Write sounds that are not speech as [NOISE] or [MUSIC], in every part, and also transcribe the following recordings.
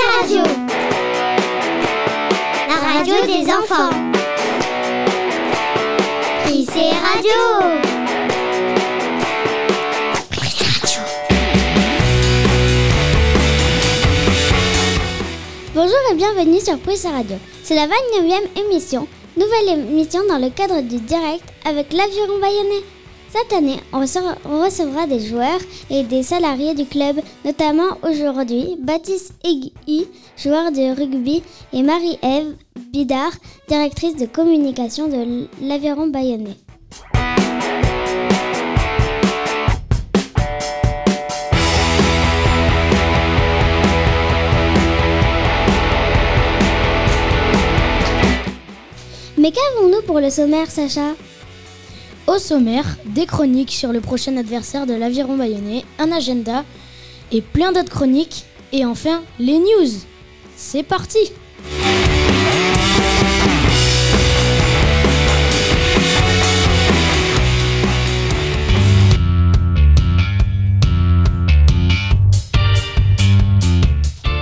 Radio. La radio des enfants. Prissé Radio. Bonjour et bienvenue sur Prissé Radio. C'est la 29e émission, nouvelle émission dans le cadre du direct avec l'Aviron Bayonnais. Cette année, on recevra des joueurs et des salariés du club, notamment aujourd'hui Baptiste Egui, joueur de rugby, et Marie-Ève Bidard, directrice de communication de l'Aviron Bayonnais. Mais qu'avons-nous pour le sommaire, Sacha? Au sommaire, des chroniques sur le prochain adversaire de l'Aviron Bayonnais, un agenda et plein d'autres chroniques. Et enfin, les news. C'est parti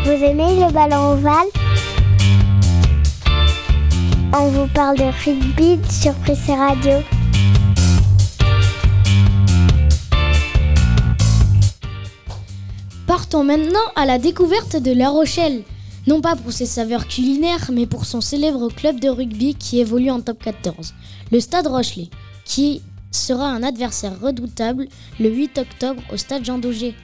Vous aimez le ballon ovale? On vous parle de rugby sur Prissé Radio. Partons maintenant à la découverte de La Rochelle. Non pas pour ses saveurs culinaires, mais pour son célèbre club de rugby qui évolue en top 14, le Stade Rochelet, qui sera un adversaire redoutable le 8 octobre au Stade Jean Daugé.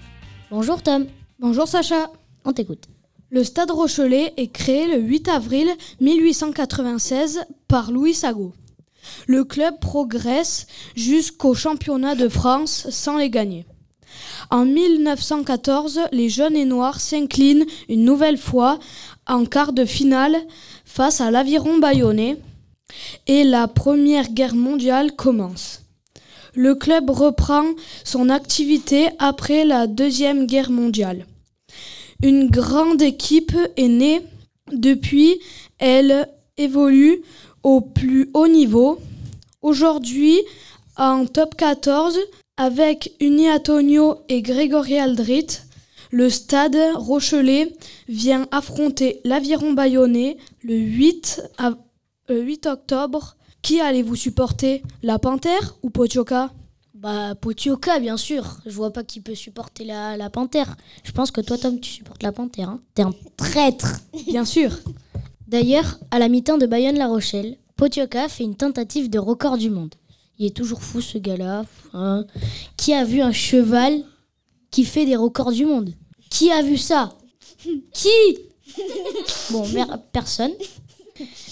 Bonjour Tom. Bonjour Sacha. On t'écoute. Le Stade Rochelet est créé le 8 avril 1896 par Louis Sago. Le club progresse jusqu'au championnat de France sans les gagner. En 1914, les jaunes et noirs s'inclinent une nouvelle fois en quart de finale face à l'aviron bayonnais et la Première Guerre mondiale commence. Le club reprend son activité après la Deuxième Guerre mondiale. Une grande équipe est née. Depuis, elle évolue au plus haut niveau. Aujourd'hui, en top 14, avec Uni Antonio et Grégory Aldrit, le stade Rochelet vient affronter l'Aviron Bayonnais le 8, 8 euh, octobre. Qui allez-vous supporter La Panthère ou Potioka Bah Potioka bien sûr. Je vois pas qui peut supporter la, la Panthère. Je pense que toi Tom tu supportes la Panthère. Hein T'es un traître. bien sûr. D'ailleurs, à la mi-temps de Bayonne-La Rochelle, Potioka fait une tentative de record du monde. Il est toujours fou ce gars-là. Hein. Qui a vu un cheval qui fait des records du monde? Qui a vu ça? Qui? Bon, personne.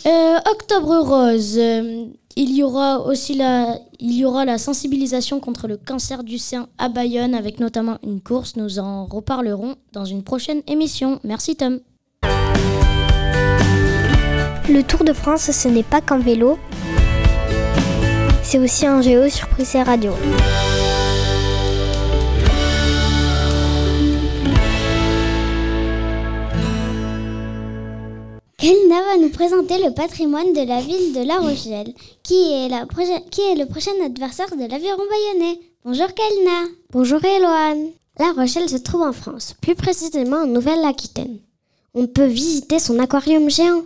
Euh, Octobre Rose. Euh, il y aura aussi la, il y aura la sensibilisation contre le cancer du sein à Bayonne avec notamment une course. Nous en reparlerons dans une prochaine émission. Merci Tom. Le Tour de France, ce n'est pas qu'en vélo, c'est aussi un géo sur Prissé Radio. Kelna va nous présenter le patrimoine de la ville de La Rochelle, qui est, la qui est le prochain adversaire de l'aviron bayonnais. Bonjour Kelna. Bonjour Eloane. La Rochelle se trouve en France, plus précisément en Nouvelle-Aquitaine. On peut visiter son aquarium géant.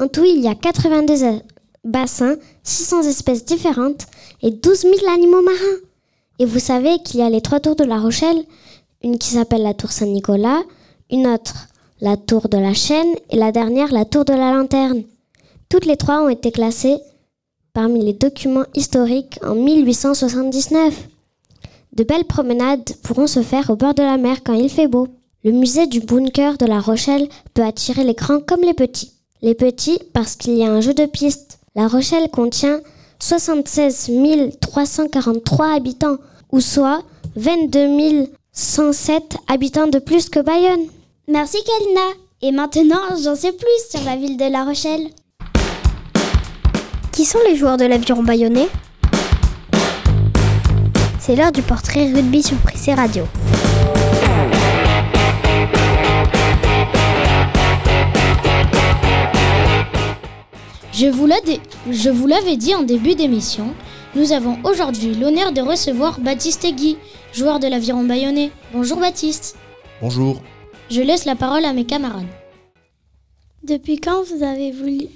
En tout, il y a 82 bassins, 600 espèces différentes et 12 000 animaux marins. Et vous savez qu'il y a les trois tours de La Rochelle, une qui s'appelle la tour Saint-Nicolas, une autre la tour de la Chaîne et la dernière la tour de la Lanterne. Toutes les trois ont été classées parmi les documents historiques en 1879. De belles promenades pourront se faire au bord de la mer quand il fait beau. Le musée du bunker de La Rochelle peut attirer les grands comme les petits. Les petits parce qu'il y a un jeu de piste la Rochelle contient 76 343 habitants, ou soit 22 107 habitants de plus que Bayonne. Merci Kalina. Et maintenant, j'en sais plus sur la ville de La Rochelle. Qui sont les joueurs de l'aviron bayonnais? C'est l'heure du portrait rugby sur Prissé Radio. Je vous l'avais dit en début d'émission, nous avons aujourd'hui l'honneur de recevoir Baptiste Guy, joueur de l'aviron bayonnais. Bonjour Baptiste. Bonjour. Je laisse la parole à mes camarades. Depuis quand vous avez voulu,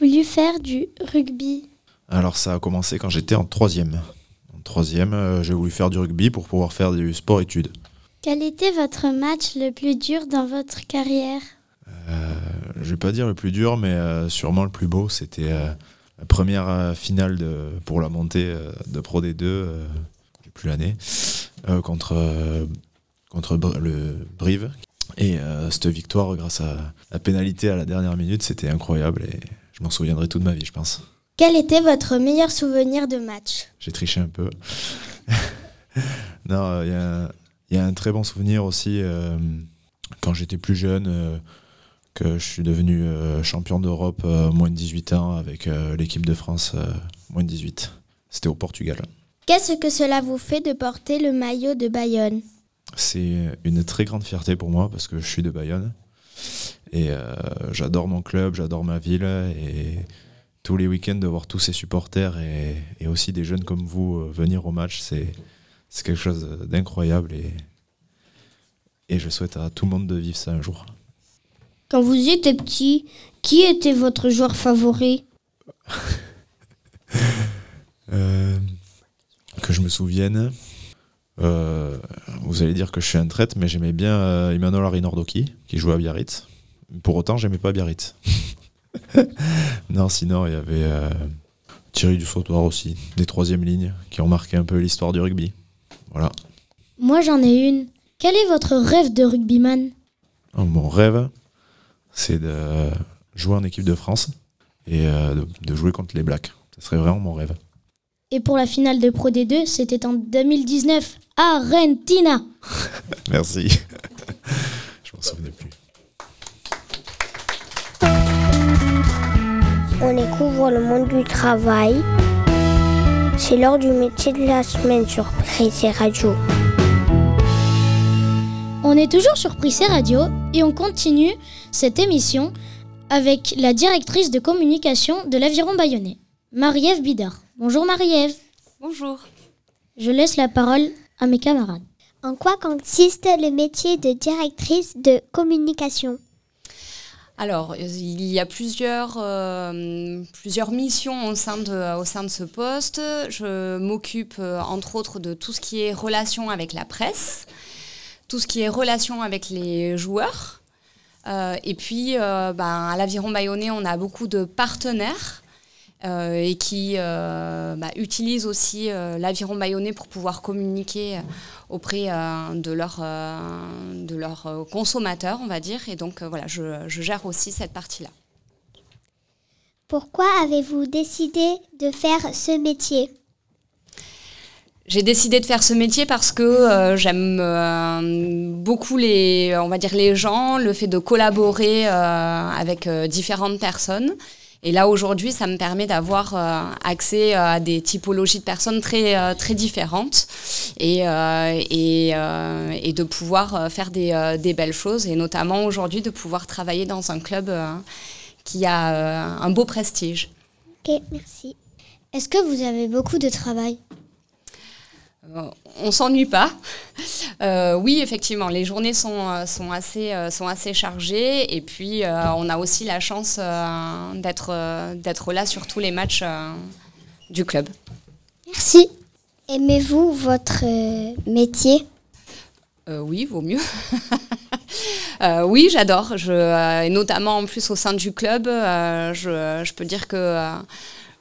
voulu faire du rugby? Alors ça a commencé quand j'étais en troisième. En troisième, euh, j'ai voulu faire du rugby pour pouvoir faire du sport-études. Quel était votre match le plus dur dans votre carrière? Je vais pas dire le plus dur, mais euh, sûrement le plus beau, c'était euh, la première euh, finale de, pour la montée de Pro D2, euh, j'ai plus l'année, contre, contre le Brive. Et cette victoire, grâce à la pénalité à la dernière minute, c'était incroyable et je m'en souviendrai toute ma vie, je pense. Quel était votre meilleur souvenir de match? J'ai triché un peu. [LAUGHS] non, il y a un- il y, a un très bon souvenir aussi euh, quand j'étais plus jeune, euh, que je suis devenu euh, champion d'Europe euh, moins de 18 ans avec euh, l'équipe de France moins de 18. C'était au Portugal. Qu'est-ce que cela vous fait de porter le maillot de Bayonne? C'est une très grande fierté pour moi parce que je suis de Bayonne et euh, j'adore mon club, j'adore ma ville et tous les week-ends de voir tous ces supporters et, et aussi des jeunes comme vous euh, venir au match, c'est c'est quelque chose d'incroyable et, et je souhaite à tout le monde de vivre ça un jour. Quand vous étiez petit, qui était votre joueur favori [LAUGHS] Euh, que je me souvienne, euh, vous allez dire que je suis un traite, mais j'aimais bien euh, Emmanuel Arinordoki, qui jouait à Biarritz. Pour autant, j'aimais pas Biarritz. [LAUGHS] non, sinon, il y avait euh, Thierry Dussautoir aussi, des troisième lignes, qui ont marqué un peu l'histoire du rugby. Voilà. Moi j'en ai une. Quel est votre rêve de rugbyman? Oh, Mon rêve, c'est de jouer en équipe de France et euh, de, de jouer contre les Blacks. Ce serait vraiment mon rêve. Et pour la finale de Pro D2, c'était en 2019. Argentina [LAUGHS] Merci. [LAUGHS] je m'en souvenais plus. On découvre le monde du travail. C'est l'heure du métier de la semaine sur Pressé Radio. On est toujours sur Prissé Radio et on continue cette émission avec la directrice de communication de l'Aviron Bayonnais, Marie-Ève Bidard. Bonjour Marie-Ève. Bonjour. Je laisse la parole à mes camarades. En quoi consiste le métier de directrice de communication? Alors, il y a plusieurs, euh, plusieurs missions au sein, de, au sein de ce poste. Je m'occupe, euh, entre autres, de tout ce qui est relation avec la presse, tout ce qui est relation avec les joueurs. Euh, et puis, euh, ben, à l'Aviron Bayonnais, on a beaucoup de partenaires euh, et qui bah, utilisent aussi l'Aviron Bayonnais pour pouvoir communiquer auprès de leurs consommateurs, on va dire. Et donc, voilà, je, je gère aussi cette partie-là. Pourquoi avez-vous décidé de faire ce métier? J'ai décidé de faire ce métier parce que euh, j'aime euh, beaucoup les, on va dire les gens, le fait de collaborer euh, avec différentes personnes. Et là aujourd'hui, ça me permet d'avoir accès à des typologies de personnes très très différentes et et, et de pouvoir faire des, des belles choses et notamment aujourd'hui de pouvoir travailler dans un club qui a un beau prestige. Ok, merci. Est-ce que vous avez beaucoup de travail? On s'ennuie pas. [LAUGHS] Euh, oui, effectivement, les journées sont, euh, sont, assez, euh, sont assez chargées. Et puis, euh, on a aussi la chance euh, d'être euh, d'être là sur tous les matchs euh, du club. Merci. Aimez-vous votre euh, métier? Euh, oui, vaut mieux. [LAUGHS] Euh, oui, j'adore. Je, euh, et notamment en plus au sein du club, euh, je, je peux dire que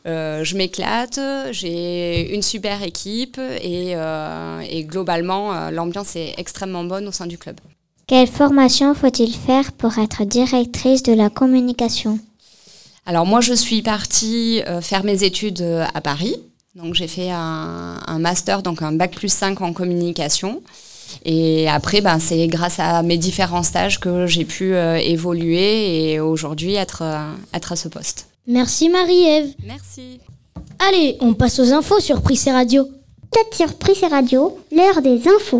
euh, je m'éclate. J'ai une super équipe et, euh, et globalement, euh, l'ambiance est extrêmement bonne au sein du club. Quelle formation faut-il faire pour être directrice de la communication? Alors moi, je suis partie faire mes études à Paris. Donc j'ai fait un, un master, donc un bac plus 5 en communication. Et après, ben, c'est grâce à mes différents stages que j'ai pu euh, évoluer et aujourd'hui être, euh, être à ce poste. Merci Marie-Ève. Merci. Allez, on passe aux infos sur Prissé Radio. Peut-être sur Prissé Radio, l'heure des infos.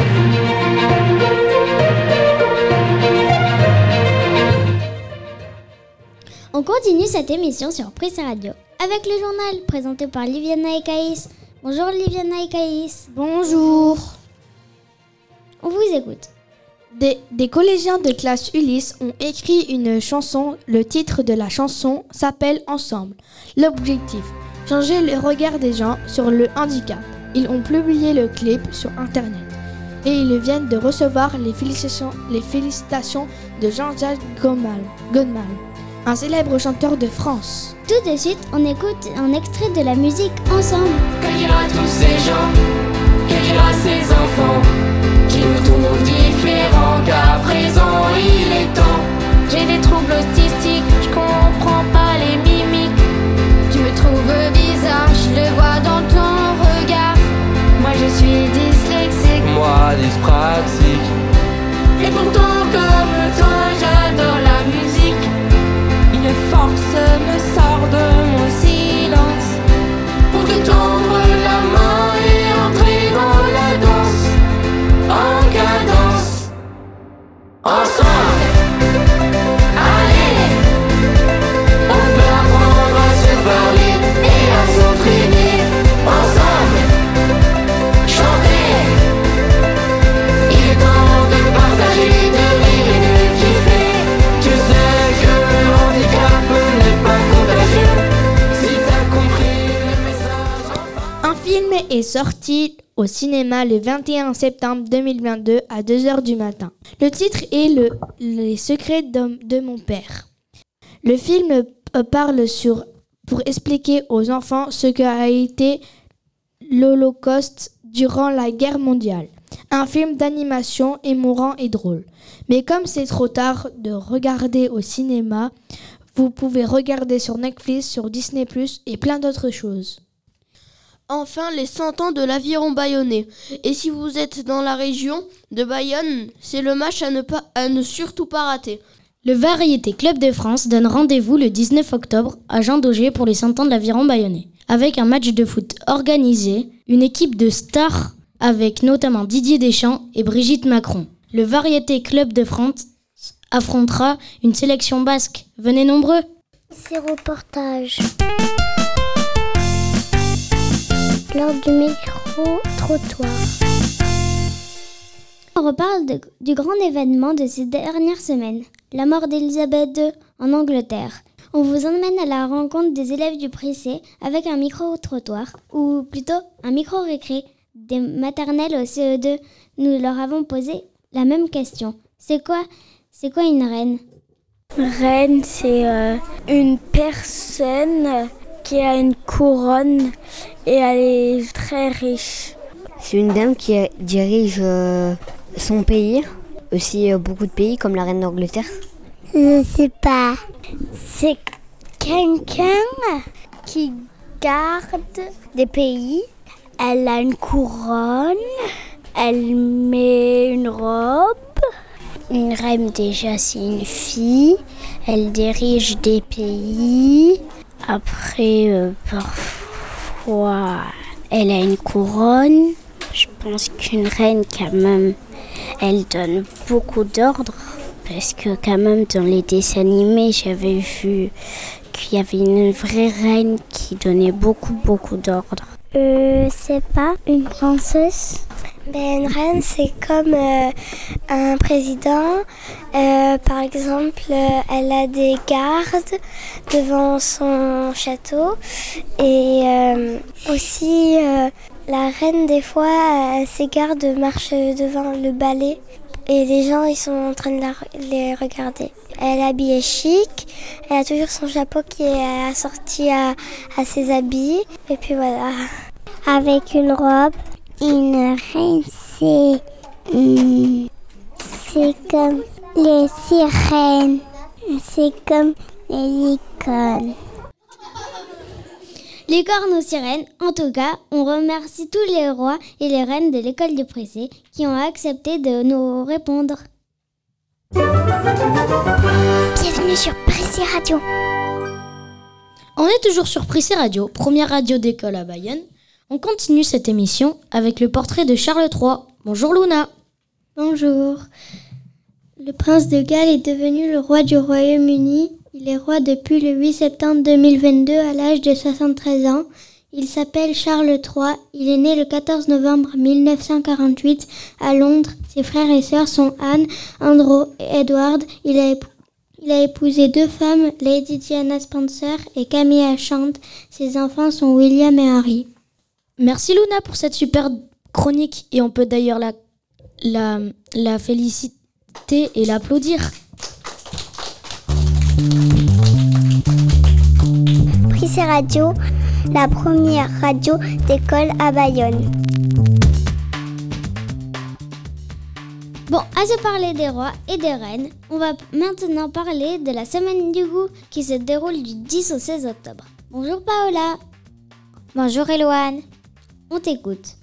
On continue cette émission sur Prissé Radio avec le journal présenté par Liviana et Caïs. Bonjour Liviana et Caïs. Bonjour. On vous écoute. Des, des collégiens de classe Ulysse ont écrit une chanson. Le titre de la chanson s'appelle Ensemble. L'objectif changer le regard des gens sur le handicap. Ils ont publié le clip sur internet et ils viennent de recevoir les félicitations, les félicitations de Jean-Jacques Goldman, Goldman, un célèbre chanteur de France. Tout de suite, on écoute un extrait de la musique ensemble. Que dira tous ces gens Que dira ces enfants Qui nous trouvent Qu'à présent il est temps. J'ai des troubles autistiques Je comprends pas les mimiques. Tu me trouves est sorti au cinéma le 21 septembre 2022 à 2h du matin. Le titre est le, Les secrets de, mon père. Le film euh, parle sur, pour expliquer aux enfants ce qu'a été l'Holocauste durant la guerre mondiale. Un film d'animation émouvant et drôle. Mais comme c'est trop tard de regarder au cinéma, vous pouvez regarder sur Netflix, sur Disney ⁇ et plein d'autres choses. Enfin, les 100 ans de l'aviron bayonnais. Et si vous êtes dans la région de Bayonne, c'est le match à ne, pas, à ne surtout pas rater. Le Variété Club de France donne rendez-vous le 19 octobre à Jean Daugé pour les 100 ans de l'aviron bayonnais. Avec un match de foot organisé, une équipe de stars avec notamment Didier Deschamps et Brigitte Macron. Le Variété Club de France affrontera une sélection basque. Venez nombreux Ces reportages. Lors du micro-trottoir. On reparle du grand événement de ces dernières semaines, la mort d'Elisabeth II en Angleterre. On vous emmène à la rencontre des élèves du Prissé avec un micro-trottoir, ou plutôt un micro-récré des maternelles au CE2. Nous leur avons posé la même question. C'est quoi, c'est quoi une reine? Reine, c'est euh, une personne qui a une couronne et elle est très riche. C'est une dame qui dirige euh, son pays, aussi euh, beaucoup de pays comme la reine d'Angleterre. Je sais pas. C'est quelqu'un qui garde des pays. Elle a une couronne. Elle met une robe. Une reine déjà c'est une fille. Elle dirige des pays. Après euh, parfois elle a une couronne? Je pense qu'une reine quand même elle donne beaucoup d'ordres parce que quand même dans les dessins animés j'avais vu qu'il y avait une vraie reine qui donnait beaucoup beaucoup d'ordres. Euh, c'est pas une princesse? Ben, une reine, c'est comme euh, un président. Euh, par exemple, euh, elle a des gardes devant son château. Et aussi, la reine, des fois, ses gardes marchent devant le balai. Et les gens, ils sont en train de les regarder. Elle est chic. Elle a toujours son chapeau qui est assorti à, à ses habits. Et puis voilà. Avec une robe. Une reine, c'est. hum, c'est comme les sirènes. C'est comme les licornes. Licorne ou sirène, en tout cas, on remercie tous les rois et les reines de l'école du Pressé qui ont accepté de nous répondre. Bienvenue sur Pressé Radio. On est toujours sur Prissé Radio, première radio d'école à Bayonne. On continue cette émission avec le portrait de Charles III. Bonjour Luna. Bonjour. Le prince de Galles est devenu le roi du Royaume-Uni. Il est roi depuis le 8 septembre 2022 à l'âge de 73 ans. Il s'appelle Charles III. Il est né le 14 novembre 1948 à Londres. Ses frères et sœurs sont Anne, Andrew et Edward. Il a, épousé deux femmes, Lady Diana Spencer et Camilla Chant. Ses enfants sont William et Harry. Merci Luna pour cette super chronique et on peut d'ailleurs la, la, la féliciter et l'applaudir. Prissé Radio, la première radio d'école à Bayonne. Bon, à se parler des rois et des reines, on va maintenant parler de la semaine du goût qui se déroule du 10 au 16 octobre. Bonjour Paola. Bonjour Eloane. On t'écoute.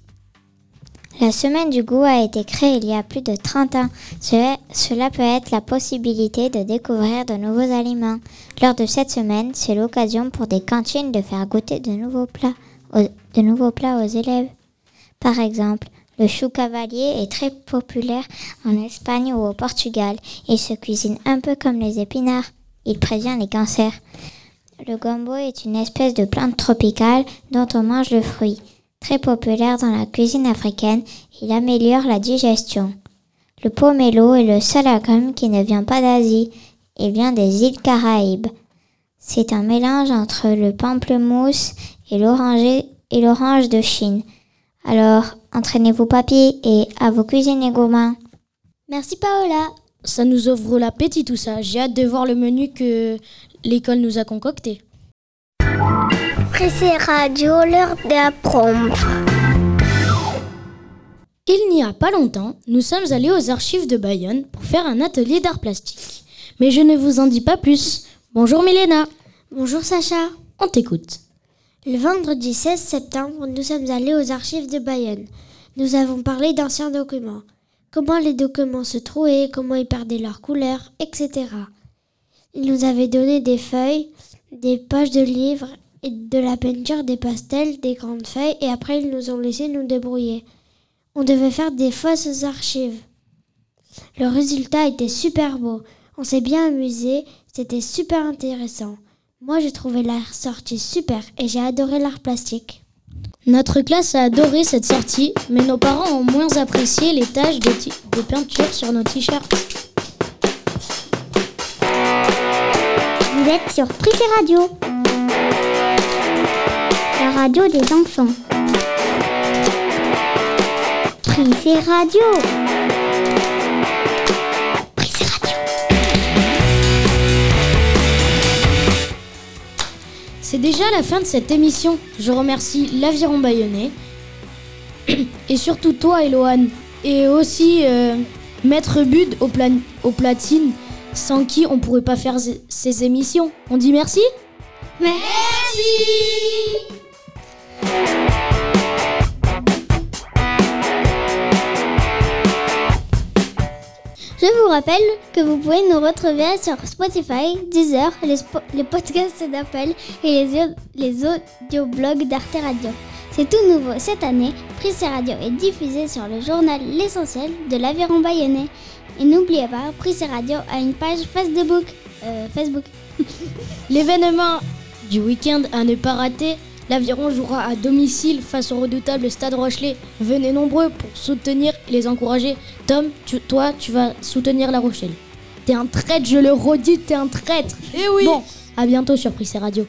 La semaine du goût a été créée il y a plus de 30 ans. Cela, peut être la possibilité de découvrir de nouveaux aliments. Lors de cette semaine, c'est l'occasion pour des cantines de faire goûter de nouveaux plats aux, de nouveaux plats aux élèves. Par exemple, le chou cavalier est très populaire en Espagne ou au Portugal. Il se cuisine un peu comme les épinards. Il prévient les cancers. Le gombo est une espèce de plante tropicale dont on mange le fruit. Très populaire dans la cuisine africaine, il améliore la digestion. Le pomelo est le seul agrume qui ne vient pas d'Asie. Il vient des îles Caraïbes. C'est un mélange entre le pamplemousse et l'oranger et l'orange de Chine. Alors, entraînez-vous papy et à vos cuisiniers gourmands. Merci Paola. Ça nous ouvre l'appétit tout ça. J'ai hâte de voir le menu que l'école nous a concocté. Prissé Radio, l'heure d'apprendre. Il n'y a pas longtemps, nous sommes allés aux archives de Bayonne pour faire un atelier d'art plastique. Mais je ne vous en dis pas plus. Bonjour Milena. Bonjour Sacha. On t'écoute. Le vendredi 16 septembre, nous sommes allés aux archives de Bayonne. Nous avons parlé d'anciens documents. Comment les documents se trouvaient, comment ils perdaient leur couleur, etc. Ils nous avaient donné des feuilles, des pages de livres, de la peinture, des pastels, des grandes feuilles, et après ils nous ont laissé nous débrouiller. On devait faire des fausses archives. Le résultat était super beau. On s'est bien amusé, c'était super intéressant. Moi, j'ai trouvé la sortie super et j'ai adoré l'art plastique. Notre classe a adoré cette sortie, mais nos parents ont moins apprécié les taches de, peinture sur nos t-shirts. Vous êtes sur Prissé Radio. Radio des enfants. Prissé Radio. Prissé Radio. C'est déjà la fin de cette émission. Je remercie l'Aviron Bayonnais [CLEARS THROAT] et surtout toi, Eloane, et aussi euh, Maître Bud au, plan- au platine, sans qui on pourrait pas faire ces- émissions. On dit merci Je vous rappelle que vous pouvez nous retrouver sur Spotify, Deezer, les, podcasts d'Apple et les, les audioblogs d'Arte Radio. C'est tout nouveau cette année. Prissé Radio est diffusé sur le journal L'Essentiel de l'Aviron Bayonnais. Et n'oubliez pas, Prissé Radio a une page Facebook. Euh, Facebook. [LAUGHS] L'événement du week-end à ne pas rater, l'Aviron jouera à domicile face au redoutable Stade Rochelet. Venez nombreux pour soutenir et les encourager. Tom, tu- toi, tu vas soutenir La Rochelle. T'es un traître, je le redis, t'es un traître. Eh oui Bon, à bientôt sur Prissé Radio.